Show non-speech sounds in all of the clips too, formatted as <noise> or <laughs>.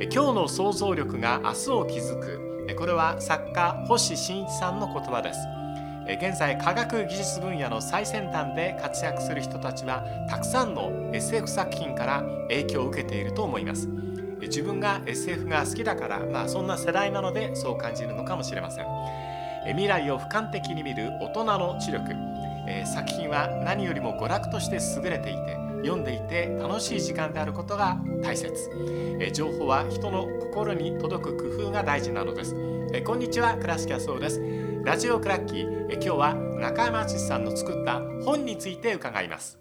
今日の想像力が明日を築く。これは作家星新一さんの言葉です。現在科学技術分野の最先端で活躍する人たちはたくさんの SF 作品から影響を受けていると思います。自分が SF が好きだから、まあ、そんな世代なのでそう感じるのかもしれません。未来を俯瞰的に見る大人の知力。作品は何よりも娯楽として優れていて読んでいて楽しい時間であることが大切。情報は人の心に届く工夫が大事なのです。こんにちは倉敷そうです。ラジオクラッキー。今日は中山敦さんの作った本について伺います。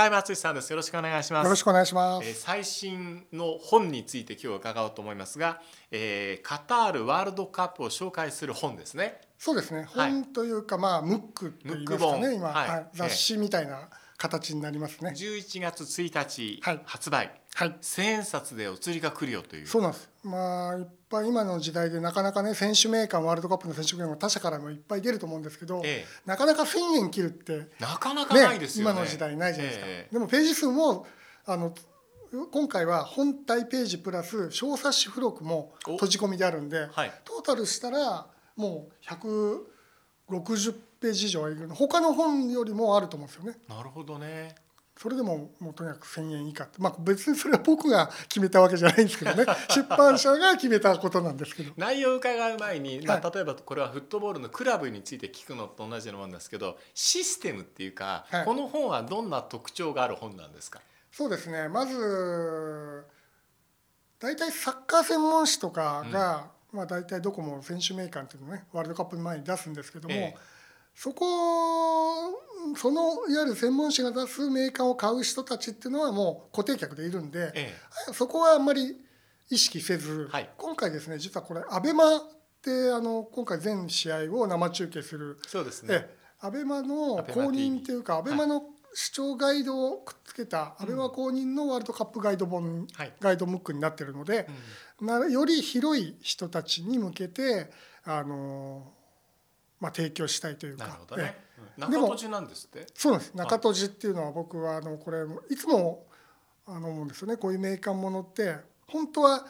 中山敦さんです。よろしくお願いします。よろしくお願いします。えー、最新の本について今日伺おうと思いますが、えー、カタールワールドカップを紹介する本ですね。そうですね。本というか、まあムックと言いますかね、今、はい、雑誌みたいな形になりますね。11月1日発売。はい。千円札でお釣りが来るよという。そうなんです。まあいっぱい今の時代でなかなかね選手名鑑ワールドカップの選手名鑑他社からもいっぱい出ると思うんですけど、ええ、なかなか1,000円切るってなかなかないですよね、今の時代ないじゃないですか。え、でもページ数もあの今回は本体ページプラス小冊子付録も閉じ込みであるんで、はい、トータルしたらもう160ページ以上はいる他の本よりもあると思うんですよね。なるほどねそれでももうとにかく1,000円以下まあ別にそれは僕が決めたわけじゃないんですけどね。<laughs> 出版社が決めたことなんですけど。内容を伺う前に、まあ、例えばこれはフットボールのクラブについて聞くのと同じようなもんですけどシステムっていうか、はい、この本はどんな特徴がある本なんですか？そうですね。まず大体サッカー専門誌とかが、うん、まあ、大体どこも選手名鑑っていうのをねワールドカップ前に出すんですけども、ええそこそのいわゆる専門誌が出すメーカーを買う人たちっていうのはもう固定客でいるんで、ええ、そこはあんまり意識せず、はい、今回ですね実はこれアベマってあの今回全試合を生中継するそうですね。アベマの公認っていうかアベマの視聴ガイドをくっつけたアベマ公認のワールドカップガイド本、はい、ガイドムックになってるので、うん、なより広い人たちに向けてあのまあ、提供したいというか。ね。中戸寺なんですって？そうです。中戸寺っていうのは僕はあのこれいつもあの思うんですよね。こういう名鑑ものって本当は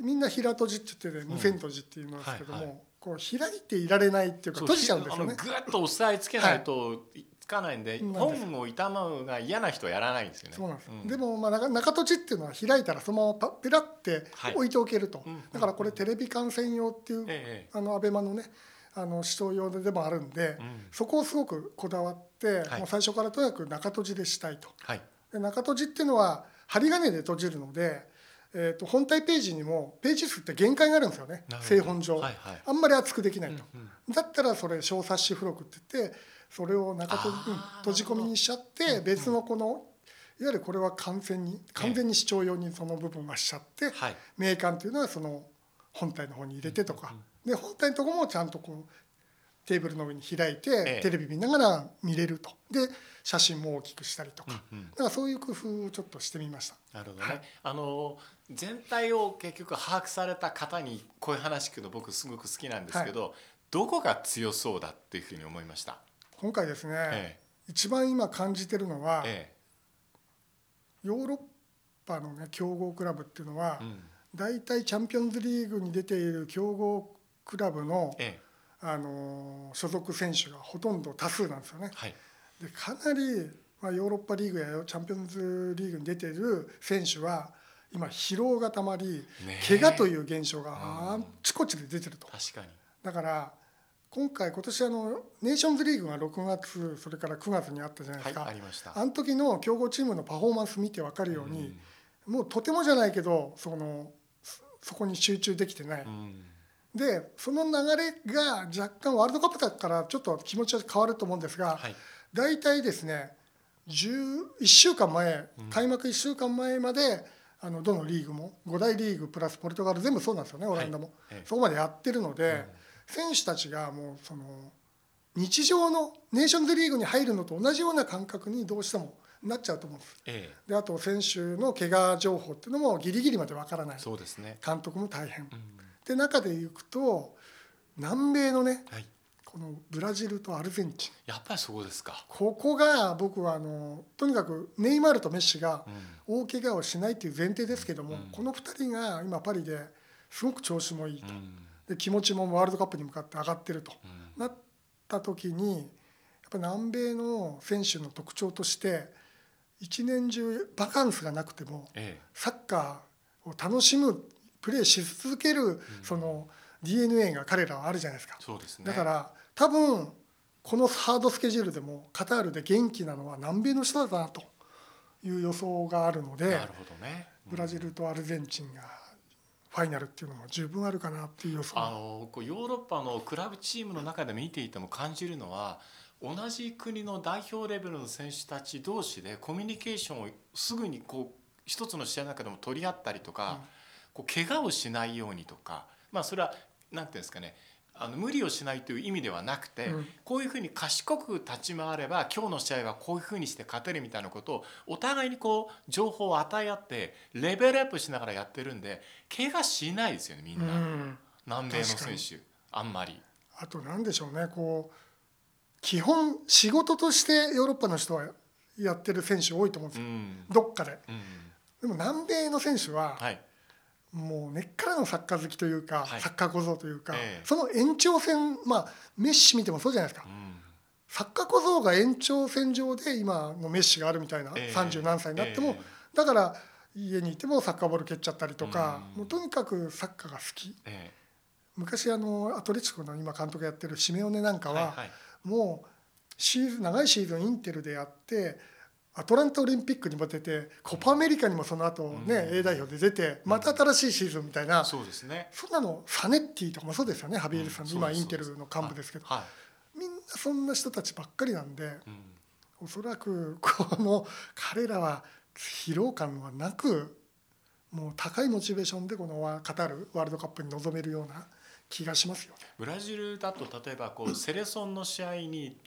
みんな平戸寺って言ってて無線戸寺っていうんですけども、うんはいはい、こう開いていられないっていうか閉じちゃうんですよね。ぐっと押さえつけないと、つかないんで本を傷むが嫌な人はやらないんですよね。そうなんです。うん、でもまあ中戸寺っていうのは開いたらそのままペラって置いておけると。はい、だからこれテレビ観戦用っていう、ええ、あのアベマのね。あの視聴用でもあるんで、うん、そこをすごくこだわって、はい、もう最初からとにかく中閉じでしたいと。はい、で中閉じっていうのは針金で閉じるので、えー、と本体ページにもページ数って限界があるんですよね。製本上、はいはい、あんまり厚くできないと、うんうん、だったらそれ小冊子付録って言ってそれを中閉じ,、うん、閉じ込みにしちゃって別のこの、いわゆるこれは完全に完全に視聴用にその部分はしちゃって、名鑑というのはその本体の方に入れてとか、で本体のとこもちゃんとこうテーブルの上に開いて、テレビ見ながら見れると。で写真も大きくしたりとか、うからそういう工夫をちょっとしてみました。なるほどね、はい、あの全体を結局把握された方にこういう話聞くの僕すごく好きなんですけど、はい、どこが強そうだっていうふうに思いました？今回ですね、ええ、一番今感じてるのは、え、ヨーロッパのね強豪クラブっていうのは、うん、大体チャンピオンズリーグに出ている強豪クラブの、あの所属選手がほとんど多数なんですよね。はい、でかなり、まあ、ヨーロッパリーグやチャンピオンズリーグに出ている選手は今疲労がたまり、ね、怪我という現象があちこちで出てると。確かに。だから今回今年あのネーションズリーグが6月それから9月にあったじゃないですか、はい、ありました。あの時の強豪チームのパフォーマンス見て分かるように、うん、もうとてもじゃないけどそのそこに集中できてない。うんでその流れが若干ワールドカップだからちょっと気持ちは変わると思うんですが、はい、大体ですね1週間前開幕1週間前まであのどのリーグも5大リーグプラスポルトガル全部そうなんですよねオランダも、はい、そこまでやってるので、選手たちがもうその日常のネーションズリーグに入るのと同じような感覚にどうしてもなっちゃうと思うんです。ええ、であと選手の怪我情報っていうのもギリギリまでわからない。そうです、ね、監督も大変。うんで中でいくと南米のね、はい、このブラジルとアルゼンチン。やっぱりそうですか。ここが僕はあのとにかくネイマールとメッシが大怪我をしないという前提ですけども、うん、この2人が今パリですごく調子もいいと、うん、で気持ちもワールドカップに向かって上がってると、うん、なった時にやっぱ南米の選手の特徴として一年中バカンスがなくても、サッカーを楽しむプレーし続ける、その DNA が彼らはあるじゃないですか。そうですね、だから多分このハードスケジュールでもカタールで元気なのは南米の人だなという予想があるのでなるほど、ね、ブラジルとアルゼンチンがファイナルっていうのも十分あるかなっていう予想。あのこうヨーロッパのクラブチームの中で見ていても感じるのは同じ国の代表レベルの選手たち同士でコミュニケーションをすぐにこう一つの試合の中でも取り合ったりとか、うん、こう怪我をしないようにとかまあそれはなんていうんですかねあの無理をしないという意味ではなくて、うん、こういうふうに賢く立ち回れば今日の試合はこういうふうにして勝てるみたいなことをお互いにこう情報を与え合ってレベルアップしながらやってるんで怪我しないですよねみんな、うん、南米の選手あんまり。あと何でしょうねこう基本仕事としてヨーロッパの人はやってる選手多いと思うんですよ、うん、どっかで。でも南米の選手は、はいもう根っからのサッカー好きというか、はい、サッカー小僧というか、えー、その延長線まあメッシ見てもそうじゃないですか、うん、サッカー小僧が延長線上で今のメッシがあるみたいな、えー、30何歳になっても、えー、だから家にいてもサッカーボール蹴っちゃったりとか、うん、もうとにかくサッカーが好き、昔あのアトレチコの今監督やってるシメオネなんかは、はいはい、もうシーズン長いシーズンインテルでやってアトランタオリンピックにも出てコパアメリカにもその後ね、うん、A 代表で出てまた新しいシーズンみたいな、そうですね。そんなのサネッティとかもそうですよねハビエルさん、今インテルの幹部ですけど、はい、みんなそんな人たちばっかりなんで、うん、おそらくこの彼らは疲労感はなくもう高いモチベーションでこのカタールワールドカップに臨めるような気がしますよね。ブラジルだと例えばこうセレソンの試合に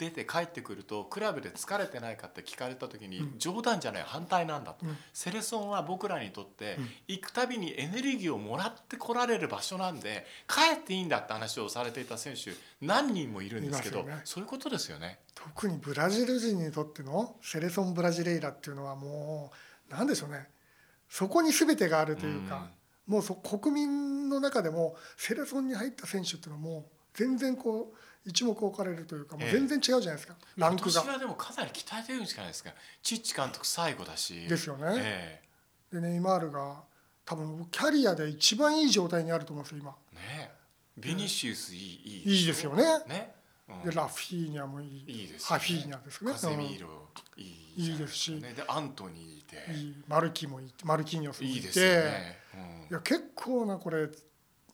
出て帰ってくるとクラブで疲れてないかって聞かれた時に、冗談じゃない反対なんだと、うん、セレソンは僕らにとって行くたびにエネルギーをもらってこられる場所なんで帰っていいんだって話をされていた選手何人もいるんですけど、ね、そういうことですよね。特にブラジル人にとってのセレソン・ブラジレイラっていうのはもう何でしょうね。そこに全てがあるというか、うん、もうそ国民の中でもセレソンに入った選手っていうのはもう全然こう一目置かれるというかもう全然違うじゃないですか、えー、ランクが。今年はでもかなり鍛えてるんじゃないですかチッチ監督最後だし。ですよね、えー、でネイマールが多分キャリアで一番いい状態にあると思うんですよ今。ねビニシウスいい、いいいいですよね。ね、うん、でラフィーニャもいい。いいです、ね、ハフィーニャですね。カゼミーロ、いいいいですし、ね、でアントニーいて。いい。マルキもいてマルキーニョスもいて。いいですね、うん、いや結構なこれ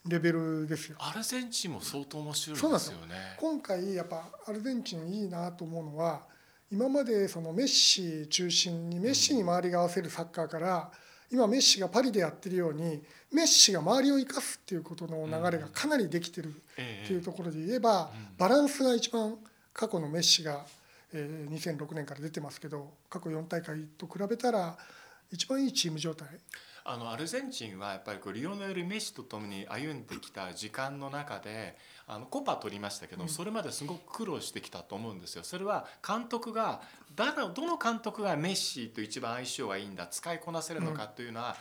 レベルですよ。アルゼンチンも相当面白いですよね。今回やっぱアルゼンチンいいなと思うのは今までそのメッシ中心にメッシに周りが合わせるサッカーから、今メッシがパリでやってるようにメッシが周りを生かすっていうことの流れがかなりできてるっていうところで言えば、バランスが一番過去のメッシが、え2006年から出てますけど過去4大会と比べたら一番いいチーム状態あのアルゼンチンはやっぱりこうリオネル・メッシとともに歩んできた時間の中であのコパ取りましたけど、それまですごく苦労してきたと思うんですよ。それは監督が誰どの監督がメッシと一番相性がいいんだ使いこなせるのかというのは、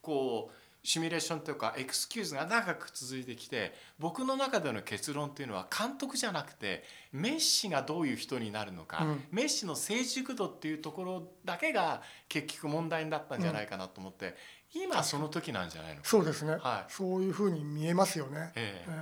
こうシミュレーションというかエクスキューズが長く続いてきて僕の中での結論というのは監督じゃなくてメッシがどういう人になるのか、うん、メッシの成熟度っていうところだけが結局問題になったんじゃないかなと思って、今その時なんじゃないの？そうですね、はい、そういうふうに見えますよね。えー、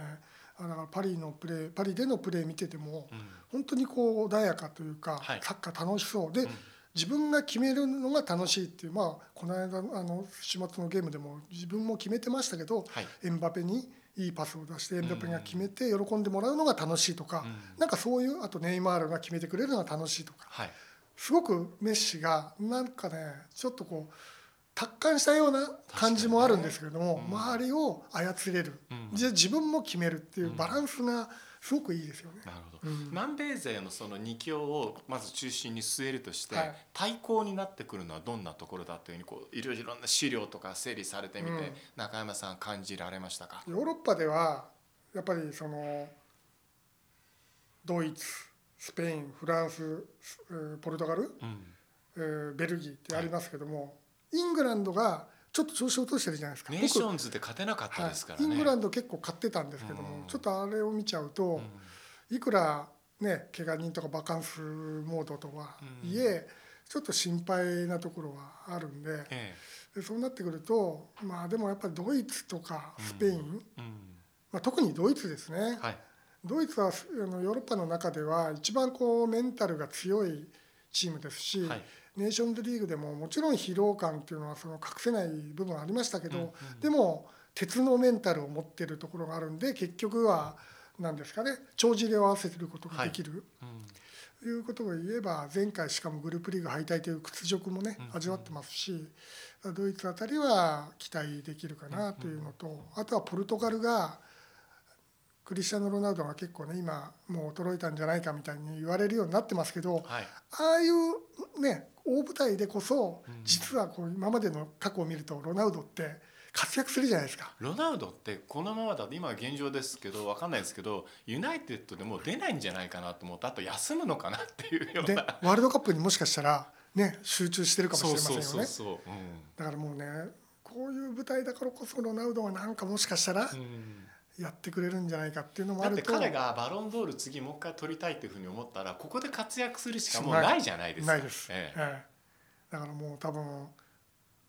えー、だからパリのプレーパリでのプレー見てても、うん、本当にこう穏やかというか、はい、サッカー楽しそう。で、うん、自分が決めるのが楽しいっていうまあこの間あの週末のゲームでも自分も決めてましたけど、はい、エンバペにいいパスを出してエンバペが決めて喜んでもらうのが楽しいとか、うん、なんかそういうあとネイマールが決めてくれるのが楽しいとか、はい、すごくメッシがなんかねちょっとこう。達観したような感じもあるんですけれども、ねうん、周りを操れる、うん、じゃ自分も決めるっていうバランスがすごくいいですよね。なるほど、うん、南米勢のその2強をまず中心に据えるとして、はい、対抗になってくるのはどんなところだというふうにこういろいろな資料とか整理されてみて、中山さん感じられましたか？ヨーロッパではやっぱりそのドイツスペインフランスポルトガル、うん、ベルギーってありますけども、はい、イングランドがちょっと調子を落としてるじゃないですか。ネーションズで勝てなかったですからね、はい、イングランド結構勝ってたんですけども、うん、ちょっとあれを見ちゃうと、うん、いくらね怪我人とかバカンスモードとはいえ、ちょっと心配なところはあるんでええ、でそうなってくるとまあでもやっぱりドイツとかスペイン、まあ、特にドイツですね、はい、ドイツはあのヨーロッパの中では一番こうメンタルが強いチームですし、はい、ネーションズリーグでももちろん疲労感っていうのはその隠せない部分ありましたけど、うんうん、でも鉄のメンタルを持ってるところがあるんで結局は何ですかね帳尻を合わせることができる。はい。うん、いうことを言えば前回しかもグループリーグ敗退という屈辱もね味わってますしドイツあたりは期待できるかなというのとあとはポルトガルがクリスチャン・ロナウドが結構ね今もう衰えたんじゃないかみたいに言われるようになってますけど、はい、ああいうね大舞台でこそ実はこう今までの過去を見るとロナウドって活躍するじゃないですか。ロナウドってこのままだと今は現状ですけど分かんないですけどユナイテッドでも出ないんじゃないかなと思ってあと休むのかなっていうような。ワールドカップにもしかしたらね集中してるかもしれませんよね。だからもうねこういう舞台だからこそロナウドはなんかもしかしたら、うんやってくれるんじゃないかっていうのもあると。だって彼がバロンドール次もう一回取りたいっていうふうに思ったらここで活躍するしかもうない。じゃないですか。ないです、ええ。だからもう多分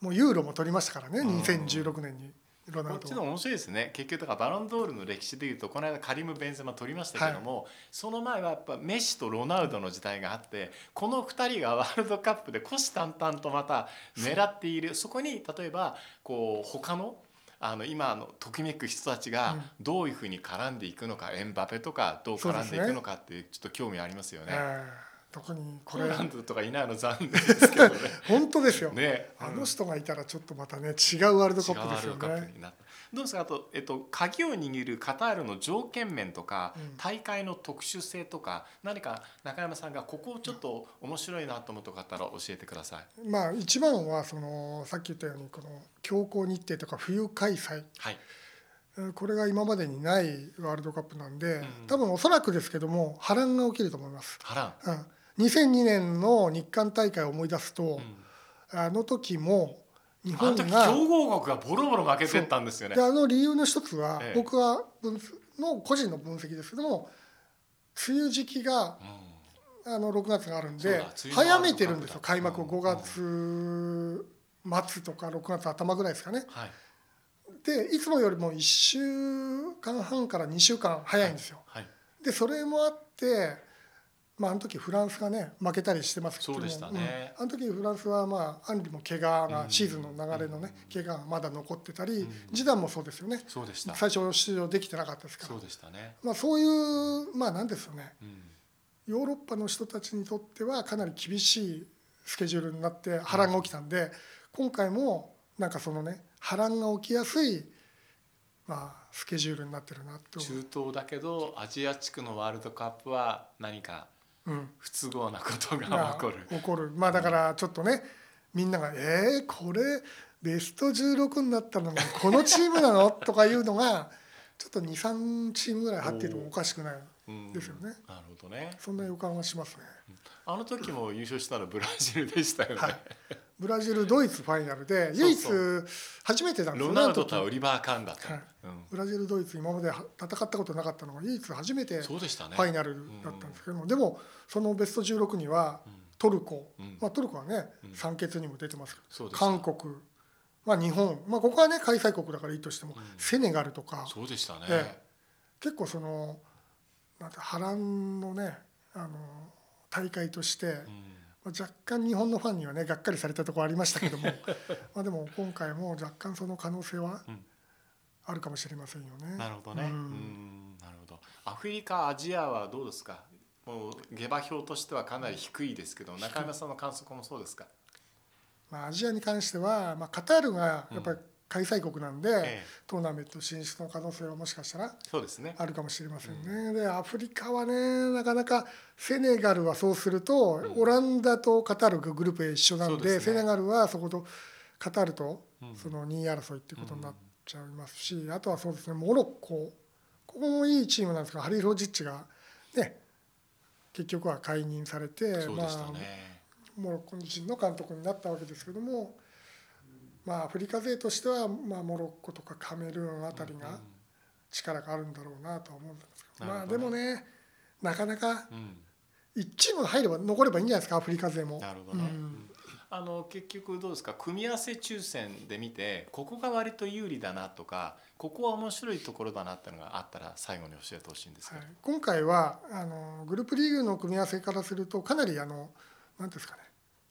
もうユーロも取りましたからね、うん、2016年に。こっちの面白いですね。結局だからバロンドールの歴史でいうとこの間カリム・ベンゼマ取りましたけども、はい、その前はやっぱメッシとロナウドの時代があってこの2人がワールドカップで虎視眈々とまた狙っている。そこに例えばこう他のあの今のときめく人たちがどういうふうに絡んでいくのか、うん、エンバペとかどう絡んでいくのかってちょっと興味ありますよね。特にこれランドとかいないの残念ですけどね。<laughs> 本当ですよ、ね、あの人がいたらちょっとまたね違うワールドカップですよね。どうですか？あと、えっと、鍵を握るカタールの条件面とか、うん、大会の特殊性とか何か中山さんがここをちょっと面白いなと思った方ら教えてください。まあ、一番はそのさっき言ったようにこの強行日程とか冬開催、はい、これが今までにないワールドカップなんで、うん、多分おそらくですけども波乱が起きると思います。波乱、うん、2002年の日韓大会を思い出すと、うん、あの時も日本が強豪国がボロボロ負けてったんですよね。であの理由の一つは、ええ、僕は分の個人の分析ですけども梅雨時期が、うん、あの6月があるんで早めてるんですよ。開幕を5月末とか6月頭ぐらいですかね。はい、でいつもよりも1週間半から2週間早いんですよ。はい。はい、でそれもあってまあ、あの時フランスがね負けたりしてますけどそうでしたね、うん、あの時フランスはまあアンリも怪我が、シーズンの流れのね、怪我がまだ残ってたり、ジダンもそうですよね。そうでした。最初出場できてなかったですから。そうでしたね、まあ、そういうまあなんですよね、ヨーロッパの人たちにとってはかなり厳しいスケジュールになって波乱が起きたんで、今回もなんかそのね波乱が起きやすいまあスケジュールになってるなと。中東だけどアジア地区のワールドカップは何か不都合なことが起こる、起こる。まあだからちょっとねみんなが「えー、これベスト16になったのがこのチームなの? <laughs>」とかいうのがちょっと23チームぐらい入ってるもおかしくない。ですよね。なるほどね。そんな予感はしますね。あの時も優勝したのブラジルでしたよね。はいブラジルドイツファイナルで唯一初めてなんですよね。ロナウドとオリバー・カンだと、はい。うん、ブラジルドイツ今まで戦ったことなかったのが唯一初めてファイナルだったんですけども、でもそのベスト16にはトルコ、うん、まあ、トルコはね、うん、三欠にも出てますけど韓国、まあ、日本、まあ、ここはね開催国だからいいとしても、セネガルとか。そうでしたね、ええ、結構そのなんて波乱のねあの大会として、若干日本のファンにはねがっかりされたところありましたけども <laughs> まあでも今回も若干その可能性はあるかもしれませんよね。なるほどね、うん、なるほど。アフリカアジアはどうですか？もう下馬評としてはかなり低いですけど中山さんの観測もそうですか、まあ、アジアに関しては、まあ、カタールがやっぱり開催国なんで、ええ、トーナメント進出の可能性はもしかしたらそうですね。あるかもしれませんね。うん、でアフリカはねなかなかセネガルはそうすると、うん、オランダとカタールがグループ A 一緒なんで、ね、セネガルはそことカタールとその2位争いっていうことになっちゃいますし、うん、あとはそうですねモロッコ。ここもいいチームなんですがハリー・ロジッチがね結局は解任されて、ね、まあ、モロッコ人の監督になったわけですけども、まあ、アフリカ勢としては、まあ、モロッコとかカメルーンあたりが力があるんだろうなとは思うんですけど、まあでもねなかなか1チーム入れば残ればいいんじゃないですかアフリカ勢も。なるほどね、うん。あの結局どうですか組み合わせ抽選で見てここが割と有利だなとかここは面白いところだなっていうのがあったら最後に教えてほしいんですけど、はい、今回はあのグループリーグの組み合わせからするとかなりあの何ですかね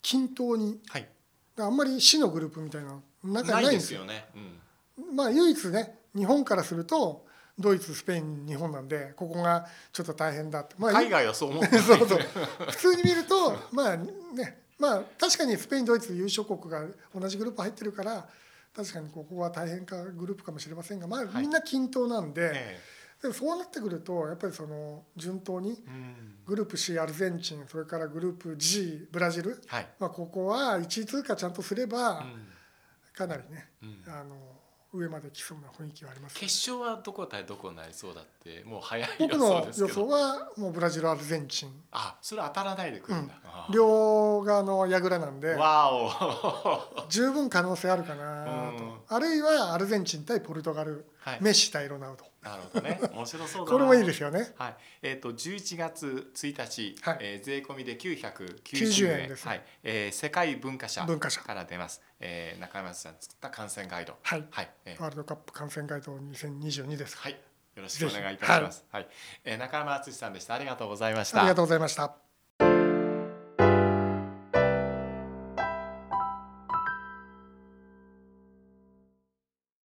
均等に、はい、あんまり死のグループみたいな中ないんですよ。ね、うん、まあ唯一ね日本からするとドイツスペイン日本なんでここがちょっと大変だって、まあ、海外はそう思って <laughs> そうそう。普通に見るとまあねまあ確かにスペインドイツ優勝国が同じグループ入ってるから確かにここは大変かグループかもしれませんが、まあ、みんな均等なんで。はいでもそうなってくるとやっぱりその順当にグループ C アルゼンチンそれからグループ G ブラジル、はい、まあ、ここは1位通過ちゃんとすればかなりね、あの上まで来そうな雰囲気はあります、ね、決勝はどこ対どこになりそうだってもう早い僕の予想はもうブラジルアルゼンチン。あそれ当たらないでくるんだ、うん、両側の櫓なんで。わお。<laughs> 十分可能性あるかなと、あるいはアルゼンチン対ポルトガル、はい、メッシ対ロナウド。なるほどね。<laughs> 面白そうこれもいいですよね。はい。えっ、ー、と11月1日、はい、えー、税込みで990円です、はい。えー、世界文化社。から出ます、えー、中山さん作った観戦ガイド。はい、はい。えー、ワールドカップ観戦ガイド2022です。はい。よろしくお願いいたします。はい、はい、えー、中山敦さんでした。ありがとうございました。ありがとうございました